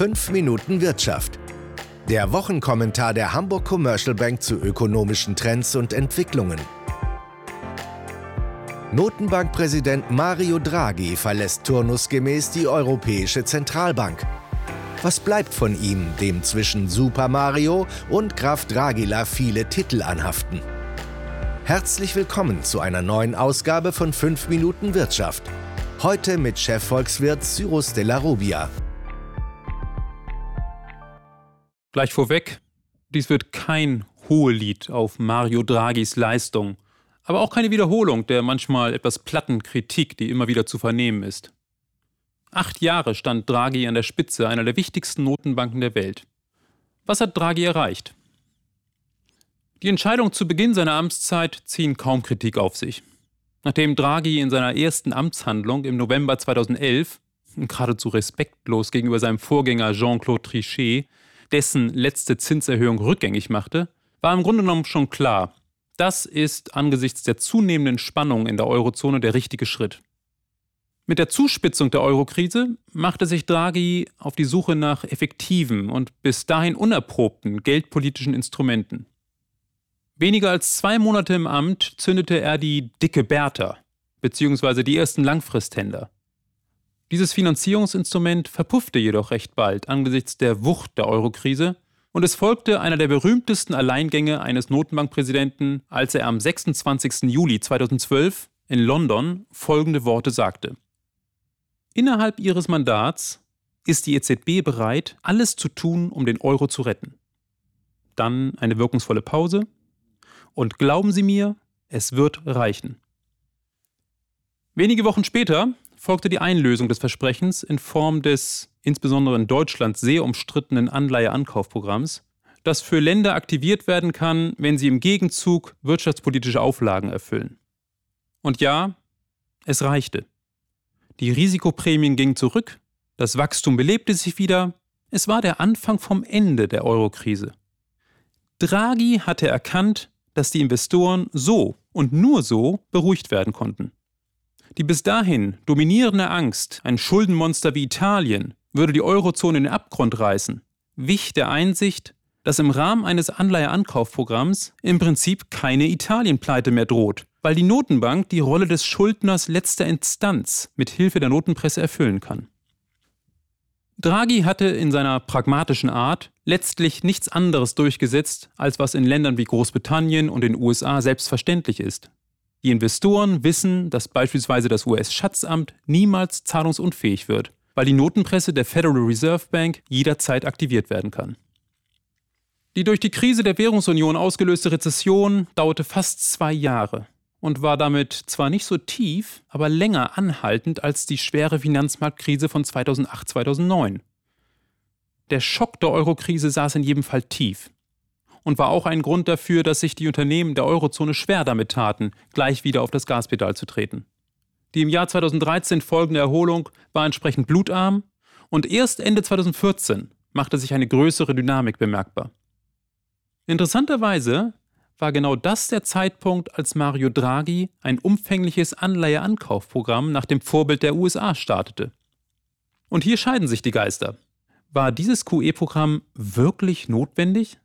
5 Minuten Wirtschaft. Der Wochenkommentar der Hamburg Commercial Bank zu ökonomischen Trends und Entwicklungen. Notenbankpräsident Mario Draghi verlässt turnusgemäß die Europäische Zentralbank. Was bleibt von ihm, dem zwischen Super Mario und Graf Dragila viele Titel anhaften? Herzlich willkommen zu einer neuen Ausgabe von 5 Minuten Wirtschaft. Heute mit Chefvolkswirt Cyrus de la Rubia. Gleich vorweg, dies wird kein Hohelied auf Mario Draghis Leistung, aber auch keine Wiederholung der manchmal etwas platten Kritik, die immer wieder zu vernehmen ist. Acht Jahre stand Draghi an der Spitze einer der wichtigsten Notenbanken der Welt. Was hat Draghi erreicht? Die Entscheidungen zu Beginn seiner Amtszeit ziehen kaum Kritik auf sich. Nachdem Draghi in seiner ersten Amtshandlung im November 2011 geradezu respektlos gegenüber seinem Vorgänger Jean-Claude Trichet dessen letzte Zinserhöhung rückgängig machte, war im Grunde genommen schon klar, das ist angesichts der zunehmenden Spannung in der Eurozone der richtige Schritt. Mit der Zuspitzung der Eurokrise machte sich Draghi auf die Suche nach effektiven und bis dahin unerprobten geldpolitischen Instrumenten. Weniger als zwei Monate im Amt zündete er die dicke Bertha, beziehungsweise die ersten Langfristhänder. Dieses Finanzierungsinstrument verpuffte jedoch recht bald angesichts der Wucht der Eurokrise und es folgte einer der berühmtesten Alleingänge eines Notenbankpräsidenten, als er am 26. Juli 2012 in London folgende Worte sagte. Innerhalb ihres Mandats ist die EZB bereit, alles zu tun, um den Euro zu retten. Dann eine wirkungsvolle Pause. Und glauben Sie mir, es wird reichen. Wenige Wochen später folgte die Einlösung des Versprechens in Form des insbesondere in Deutschland sehr umstrittenen Anleiheankaufprogramms, das für Länder aktiviert werden kann, wenn sie im Gegenzug wirtschaftspolitische Auflagen erfüllen. Und ja, es reichte. Die Risikoprämien gingen zurück, das Wachstum belebte sich wieder, es war der Anfang vom Ende der Eurokrise. Draghi hatte erkannt, dass die Investoren so und nur so beruhigt werden konnten. Die bis dahin dominierende Angst, ein Schuldenmonster wie Italien würde die Eurozone in den Abgrund reißen, wich der Einsicht, dass im Rahmen eines Anleiheankaufprogramms im Prinzip keine Italienpleite mehr droht, weil die Notenbank die Rolle des Schuldners letzter Instanz mit Hilfe der Notenpresse erfüllen kann. Draghi hatte in seiner pragmatischen Art letztlich nichts anderes durchgesetzt, als was in Ländern wie Großbritannien und den USA selbstverständlich ist. Die Investoren wissen, dass beispielsweise das US-Schatzamt niemals zahlungsunfähig wird, weil die Notenpresse der Federal Reserve Bank jederzeit aktiviert werden kann. Die durch die Krise der Währungsunion ausgelöste Rezession dauerte fast zwei Jahre und war damit zwar nicht so tief, aber länger anhaltend als die schwere Finanzmarktkrise von 2008-2009. Der Schock der Eurokrise saß in jedem Fall tief und war auch ein Grund dafür, dass sich die Unternehmen der Eurozone schwer damit taten, gleich wieder auf das Gaspedal zu treten. Die im Jahr 2013 folgende Erholung war entsprechend blutarm und erst Ende 2014 machte sich eine größere Dynamik bemerkbar. Interessanterweise war genau das der Zeitpunkt, als Mario Draghi ein umfängliches Anleiheankaufprogramm nach dem Vorbild der USA startete. Und hier scheiden sich die Geister. War dieses QE-Programm wirklich notwendig?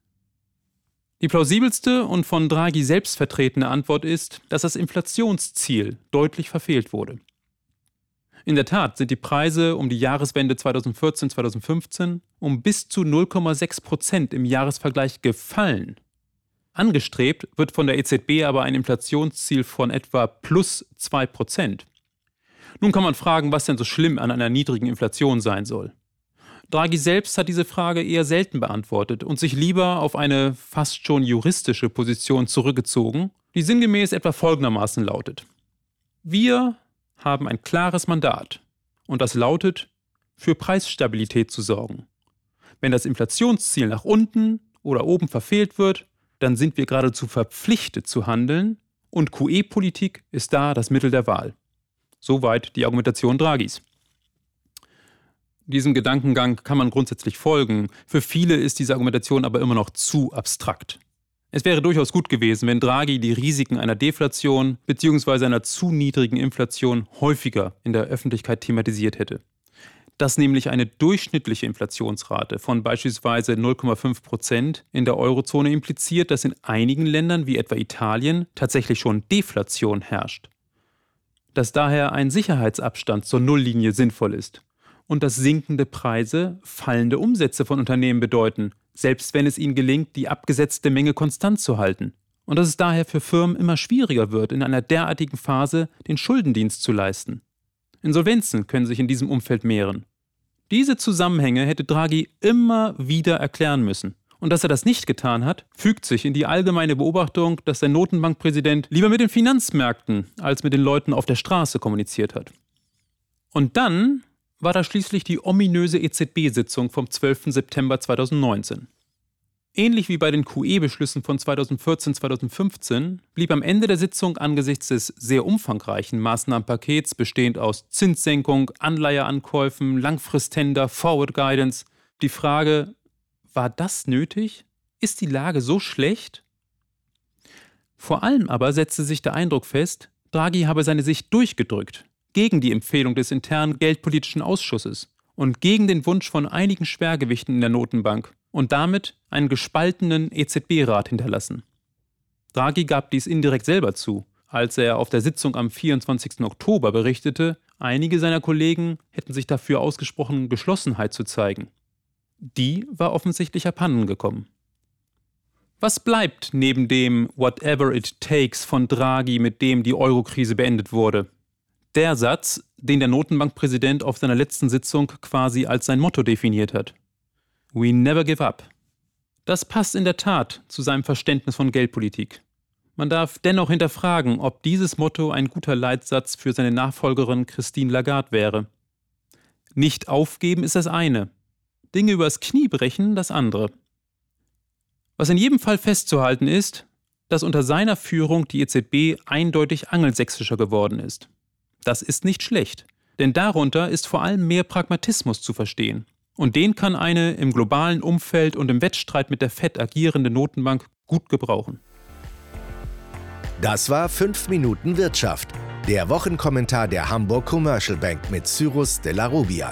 Die plausibelste und von Draghi selbst vertretene Antwort ist, dass das Inflationsziel deutlich verfehlt wurde. In der Tat sind die Preise um die Jahreswende 2014-2015 um bis zu 0,6 Prozent im Jahresvergleich gefallen. Angestrebt wird von der EZB aber ein Inflationsziel von etwa plus 2 Prozent. Nun kann man fragen, was denn so schlimm an einer niedrigen Inflation sein soll. Draghi selbst hat diese Frage eher selten beantwortet und sich lieber auf eine fast schon juristische Position zurückgezogen, die sinngemäß etwa folgendermaßen lautet. Wir haben ein klares Mandat und das lautet, für Preisstabilität zu sorgen. Wenn das Inflationsziel nach unten oder oben verfehlt wird, dann sind wir geradezu verpflichtet zu handeln und QE-Politik ist da das Mittel der Wahl. Soweit die Argumentation Draghis. Diesem Gedankengang kann man grundsätzlich folgen. Für viele ist diese Argumentation aber immer noch zu abstrakt. Es wäre durchaus gut gewesen, wenn Draghi die Risiken einer Deflation bzw. einer zu niedrigen Inflation häufiger in der Öffentlichkeit thematisiert hätte. dass nämlich eine durchschnittliche Inflationsrate von beispielsweise 0,5 Prozent in der Eurozone impliziert, dass in einigen Ländern wie etwa Italien tatsächlich schon Deflation herrscht. Dass daher ein Sicherheitsabstand zur Nulllinie sinnvoll ist und dass sinkende Preise fallende Umsätze von Unternehmen bedeuten, selbst wenn es ihnen gelingt, die abgesetzte Menge konstant zu halten. Und dass es daher für Firmen immer schwieriger wird, in einer derartigen Phase den Schuldendienst zu leisten. Insolvenzen können sich in diesem Umfeld mehren. Diese Zusammenhänge hätte Draghi immer wieder erklären müssen. Und dass er das nicht getan hat, fügt sich in die allgemeine Beobachtung, dass der Notenbankpräsident lieber mit den Finanzmärkten als mit den Leuten auf der Straße kommuniziert hat. Und dann war da schließlich die ominöse EZB-Sitzung vom 12. September 2019. Ähnlich wie bei den QE-Beschlüssen von 2014-2015 blieb am Ende der Sitzung angesichts des sehr umfangreichen Maßnahmenpakets bestehend aus Zinssenkung, Anleiheankäufen, Langfristtender, Forward Guidance die Frage, war das nötig? Ist die Lage so schlecht? Vor allem aber setzte sich der Eindruck fest, Draghi habe seine Sicht durchgedrückt, gegen die Empfehlung des internen Geldpolitischen Ausschusses und gegen den Wunsch von einigen Schwergewichten in der Notenbank und damit einen gespaltenen EZB-Rat hinterlassen. Draghi gab dies indirekt selber zu, als er auf der Sitzung am 24. Oktober berichtete, einige seiner Kollegen hätten sich dafür ausgesprochen, Geschlossenheit zu zeigen. Die war offensichtlich abhanden gekommen. Was bleibt neben dem Whatever it takes von Draghi, mit dem die Eurokrise beendet wurde? Der Satz, den der Notenbankpräsident auf seiner letzten Sitzung quasi als sein Motto definiert hat. We never give up. Das passt in der Tat zu seinem Verständnis von Geldpolitik. Man darf dennoch hinterfragen, ob dieses Motto ein guter Leitsatz für seine Nachfolgerin Christine Lagarde wäre. Nicht aufgeben ist das eine, Dinge übers Knie brechen das andere. Was in jedem Fall festzuhalten ist, dass unter seiner Führung die EZB eindeutig angelsächsischer geworden ist. Das ist nicht schlecht, denn darunter ist vor allem mehr Pragmatismus zu verstehen. Und den kann eine im globalen Umfeld und im Wettstreit mit der Fed agierende Notenbank gut gebrauchen. Das war 5 Minuten Wirtschaft, der Wochenkommentar der Hamburg Commercial Bank mit Cyrus de la Rubia.